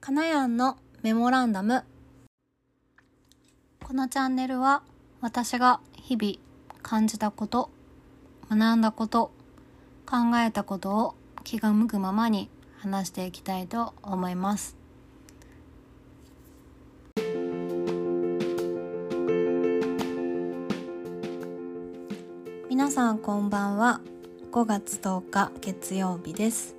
かなやんのメモランダム。このチャンネルは私が日々感じたこと学んだこと考えたことを気が向くままに話していきたいと思います。皆さんこんばんは。5月10日月曜日です。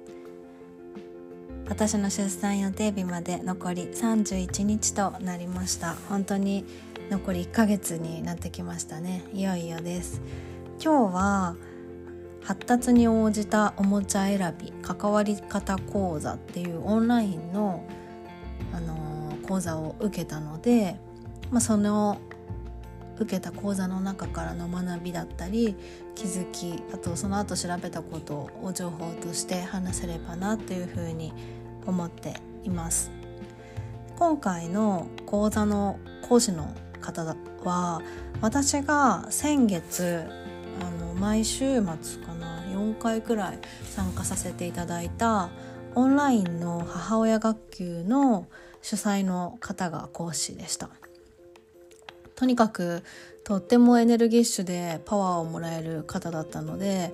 私の出産予定日まで残り31日となりました。本当に残り1ヶ月になってきましたね。いよいよです。今日は発達に応じたおもちゃ選び関わり方講座っていうオンラインの、あのー、講座を受けたので、まあ、その受けた講座の中からの学びだったり気づきあとその後調べたことを情報として話せればなっていうふうに思思っています。今回の講座の講師の方は私が先月あの毎週末かな4回くらい参加させていただいたオンラインの母親学級の主催の方が講師でした。とにかくとってもエネルギッシュでパワーをもらえる方だったので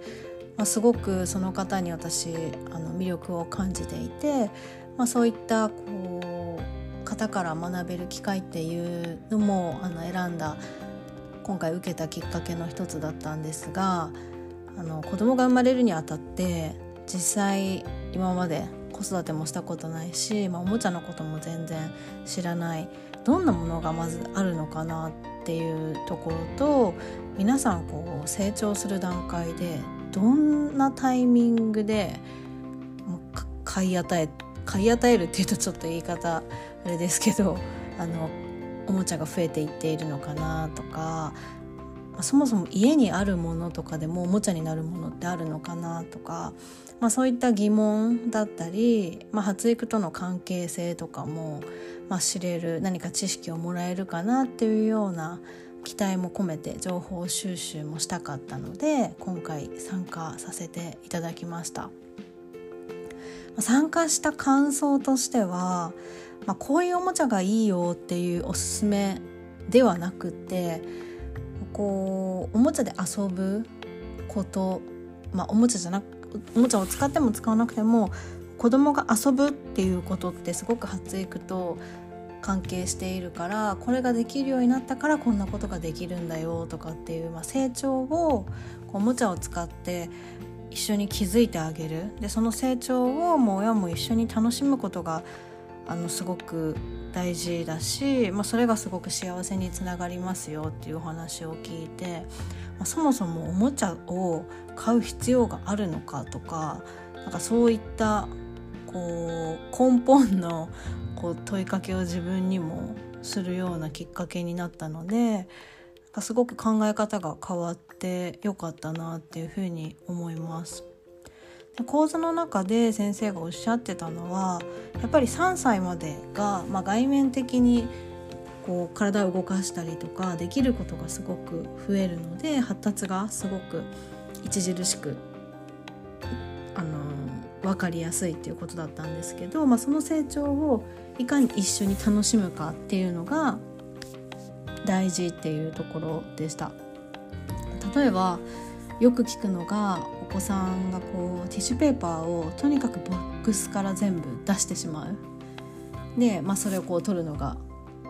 まあ、すごくその方に私あの魅力を感じていて、まあ、そういったこう方から学べる機会っていうのもあの選んだ今回受けたきっかけの一つだったんですがあの子供が生まれるにあたって実際今まで子育てもしたことないし、まあ、おもちゃのことも全然知らないどんなものがまずあるのかなっていうところと皆さんこう成長する段階でどんなタイミングで買い与え買い与えるっていうとちょっと言い方あれですけどあのおもちゃが増えていっているのかなとかそもそも家にあるものとかでもおもちゃになるものってあるのかなとか、まあ、そういった疑問だったり、まあ、発育との関係性とかも、まあ、知れる何か知識をもらえるかなっていうような期待も込めて情報収集もしたかったので今回参加させていただきました。参加した感想としては、まあ、こういうおもちゃがいいよっていうおすすめではなくてこうおもちゃで遊ぶこと、まあ、おもちゃじゃなくおもちゃを使っても使わなくても子供が遊ぶっていうことってすごく発育と関係しているからこれができるようになったからこんなことができるんだよとかっていう、まあ、成長をおもちゃを使って一緒に気づいてあげる。でその成長をもう親も一緒に楽しむことがあのすごく大事だし、まあ、それがすごく幸せにつながりますよっていうお話を聞いて、まあ、そもそもおもちゃを買う必要があるのかとかなんかそういったこう根本のこう問いかけを自分にもするようなきっかけになったのですごく考え方が変わってよかったなっていうふうに思います。で講座の中で先生がおっしゃってたのはやっぱり3歳までが、まあ、外面的にこう体を動かしたりとかできることがすごく増えるので発達がすごく著しく分かりやすいっていうことだったんですけど、まあ、その成長をいかに一緒に楽しむかっていうのが大事っていうところでした。例えばよく聞くのがお子さんがこうティッシュペーパーをとにかくボックスから全部出してしまう。で、まあ、それをこう取るのが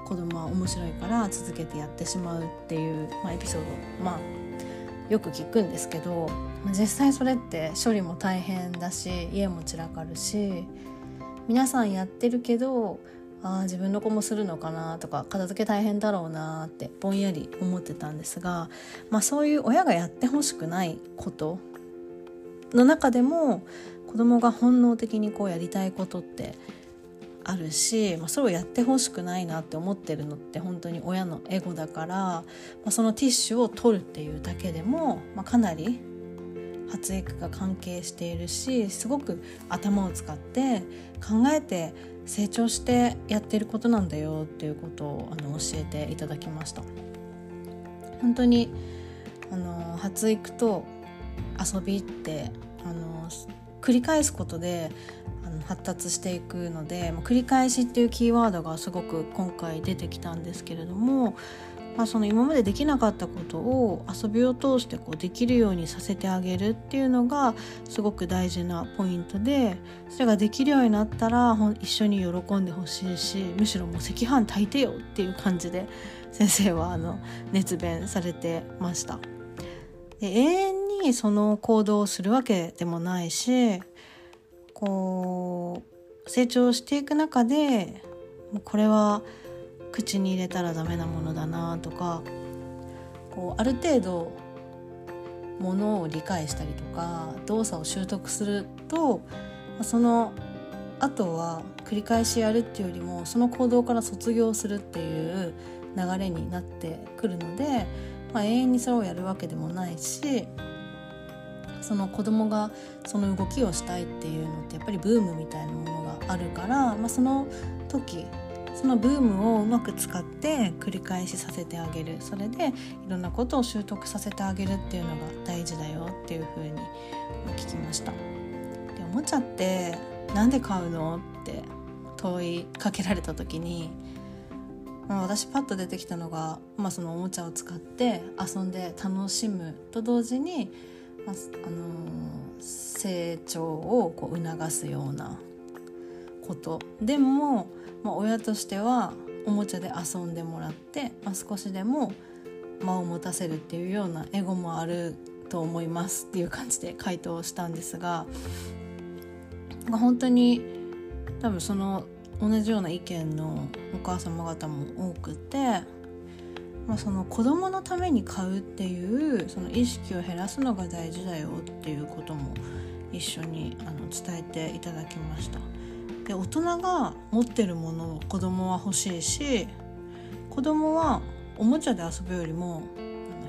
子供は面白いから続けてやってしまうっていう、まあ、エピソードまあよく聞くんですけど実際それって処理も大変だし家も散らかるし皆さんやってるけどあ自分の子もするのかなとか片付け大変だろうなってぼんやり思ってたんですが、まあ、そういう親がやってほしくないことの中でも子供が本能的にこうやりたいことってあるし、まあ、それをやってほしくないなって思ってるのって本当に親のエゴだから、まあ、そのティッシュを取るっていうだけでも、まあ、かなり発育が関係しているしすごく頭を使って考えて成長してやってることなんだよっていうことをあの教えていただきました。本当にあの発育と遊びってあの繰り返すことで発達していくので、繰り返しっていうキーワードがすごく今回出てきたんですけれども、まあ、その今までできなかったことを遊びを通してこうできるようにさせてあげるっていうのがすごく大事なポイントでそれができるようになったら一緒に喜んでほしいしむしろもう赤飯炊いてよっていう感じで先生はあの熱弁されてました。で永遠にその行動をするわけでもないしこう成長していく中でこれは口に入れたらダメなものだなとかこうある程度ものを理解したりとか動作を習得するとそのあとは繰り返しやるっていうよりもその行動から卒業するっていう流れになってくるので、まあ、永遠にそれをやるわけでもないしその子供がその動きをしたいっていうのってやっぱりブームみたいなものがあるから、まあ、その時そのブームをうまく使って繰り返しさせてあげるそれでいろんなことを習得させてあげるっていうのが大事だよっていうふうに聞きました。でおもちゃってなんで買うのって問いかけられた時に、まあ、私パッと出てきたのが、まあ、そのおもちゃを使って遊んで楽しむと同時にまああの成長をこう促すようなこと。でも、まあ、親としてはおもちゃで遊んでもらって、まあ、少しでも間を持たせるっていうようなエゴもあると思いますっていう感じで回答したんですが、本当に多分その同じような意見のお母様方も多くてまあ、その子供のために買うっていうその意識を減らすのが大事だよっていうことも一緒にあの伝えていただきました。で大人が持ってるものを子供は欲しいし子供はおもちゃで遊ぶよりも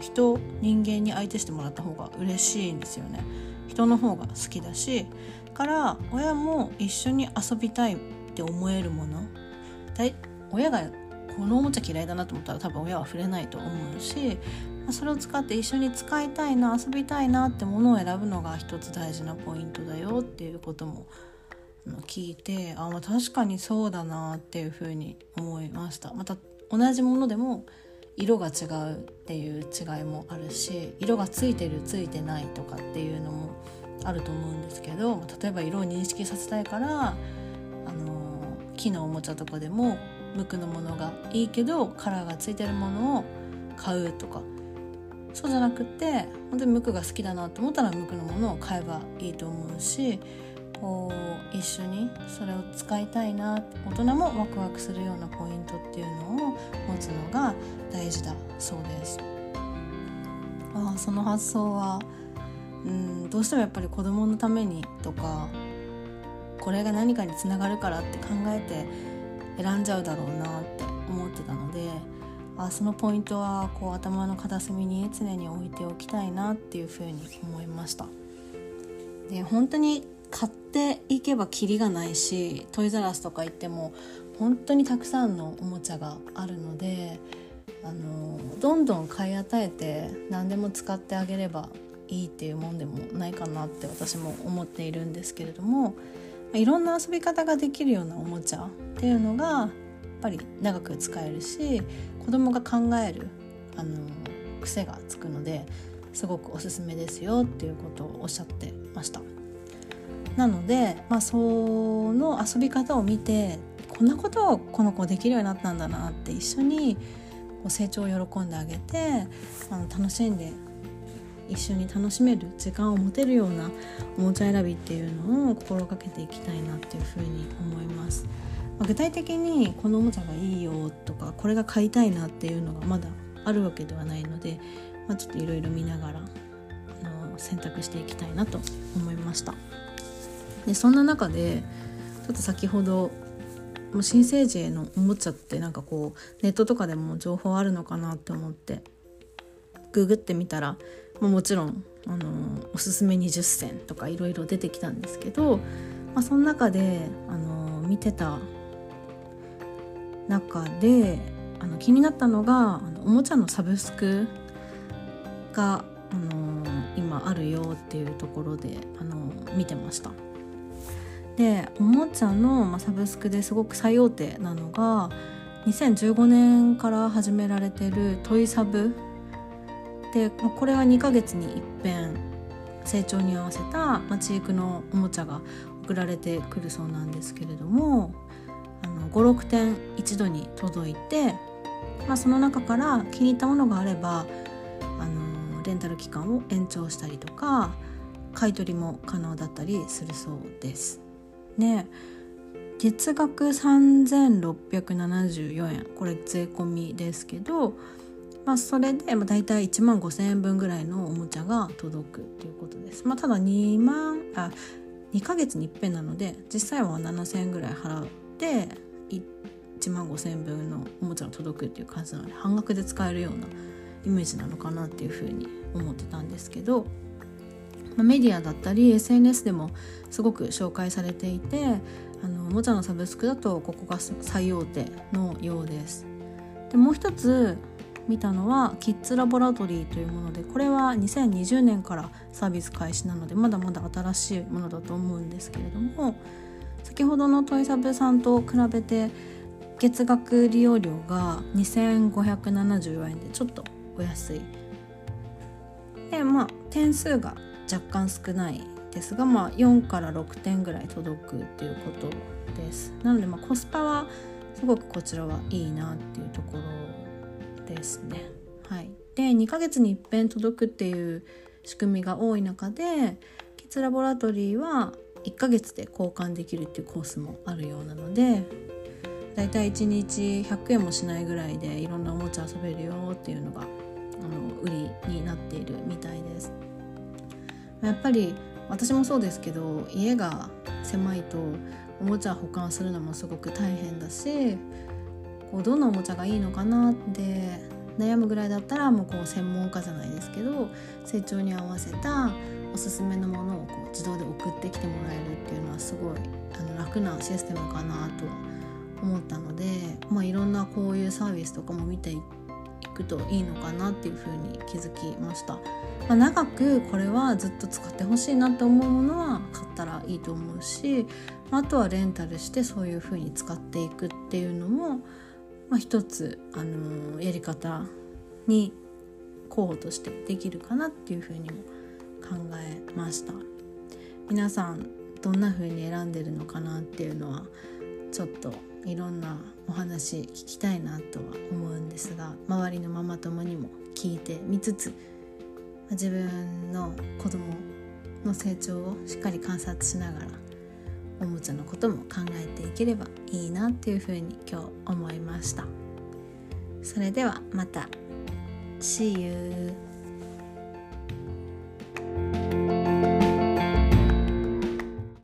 人人間に相手してもらった方が嬉しいんですよね。人の方が好きだしから親も一緒に遊びたいって思えるもの親がこのおもちゃ嫌いだなと思ったら多分親は触れないと思うしそれを使って一緒に使いたいな遊びたいなってものを選ぶのが一つ大事なポイントだよっていうことも聞いてあ、まあ、確かにそうだなっていうふうに思いました。また同じものでも色が違うっていう違いもあるし色がついてるついてないとかっていうのもあると思うんですけど例えば色を認識させたいからあの木のおもちゃとかでも無垢のものがいいけどカラーがついてるものを買うとかそうじゃなくて本当に無垢が好きだなと思ったら無垢のものを買えばいいと思うしこう一緒にそれを使いたいな大人もワクワクするようなポイントっていうのを持つのが大事だそうです。あその発想はうんどうしてもやっぱり子供のためにとかこれが何かにつながるからって考えて選んじゃうだろうなって思ってたのであそのポイントはこう頭の片隅に常に置いておきたいなっていうふうに思いました。で本当に買っていけばキリがないしトイザラスとか行っても本当にたくさんのおもちゃがあるのであのどんどん買い与えて何でも使ってあげればいいっていうもんでもないかなって私も思っているんですけれどもいろんな遊び方ができるようなおもちゃっていうのがやっぱり長く使えるし子供が考えるあの癖がつくのですごくおすすめですよっていうことをおっしゃってました。なので、まあ、その遊び方を見てこんなことをこの子できるようになったんだなって一緒に成長を喜んであげてあの楽しんで一緒に楽しめる時間を持てるようなおもちゃ選びっていうのを心がけていきたいなっていうふうに思います。まあ、具体的にこのおもちゃがいいよとかこれが買いたいなっていうのがまだあるわけではないので、まあ、ちょっといろいろ見ながらあの選択していきたいなと思いました。でそんな中でちょっと先ほど新生児へのおもちゃってなんかこうネットとかでも情報あるのかなって思ってググってみたらまあ、もちろんあのおすすめ20選とかいろいろ出てきたんですけど、まあ、その中であの見てた中であの気になったのがあのおもちゃのサブスクがあの今あるよっていうところであの見てました。でおもちゃの、まあ、サブスクですごく最大手なのが2015年から始められてるトイサブでこれは2ヶ月に一遍成長に合わせた、まあ、知育のおもちゃが送られてくるそうなんですけれども56点一度に届いて、まあ、その中から気に入ったものがあればあのレンタル期間を延長したりとか買い取りも可能だったりするそうです。ね月額3674円これ税込みですけど、まあ、それでだいたい1万5,000円分ぐらいのおもちゃが届くということです。まあ、ただ2万あ2ヶ月に一遍なので実際は7,000円ぐらい払って1万5,000円分のおもちゃが届くっていう感じなので半額で使えるようなイメージなのかなっていうふうに思ってたんですけどまあ、メディアだったり SNS でもすごく紹介されていてあのおもちゃのサブスクだとここが最大手のようです。でもう一つ見たのはキッズラボラトリーというものでこれは2020年からサービス開始なのでまだまだ新しいものだと思うんですけれども先ほどのトイサブさんと比べて月額利用料が2574円でちょっとお安いでまあ点数が若干少ないですが、まあ、4から6点ぐらい届くっていうことですなのでまあコスパはすごくこちらはいいなっていうところ。2ヶ月に一遍届くっていう仕組みが多い中でキッズラボラトリーは1ヶ月で交換できるっていうコースもあるようなのでだいたい1日100円もしないぐらいでいろんなおもちゃ遊べるよっていうのがあの売りになっているみたいです。やっぱり私もそうですけど家が狭いとおもちゃ保管するのもすごく大変だしこうどんなおもちゃがいいのかなって悩むぐらいだったらもうこう専門家じゃないですけど成長に合わせたおすすめのものをこう自動で送ってきてもらえるっていうのはすごいあの楽なシステムかなとは思ったので、まあ、いろんなこういうサービスとかも見ていくといいのかなっていうふうに気づきました。まあ、長くこれはずっと使ってほしいなって思うものは買ったらいいと思うしあとはレンタルしてそういう風に使っていくっていうのも、まあ、一つ、あのー、やり方に候補としてできるかなっていう風にも考えました。皆さんどんな風に選んでるのかなっていうのはちょっといろんなお話聞きたいなとは思うんですが周りのママ友にも聞いてみつつ自分の子供の成長をしっかり観察しながらおもちゃのことも考えていければいいなっていうふうに今日思いました。それではまた。See you.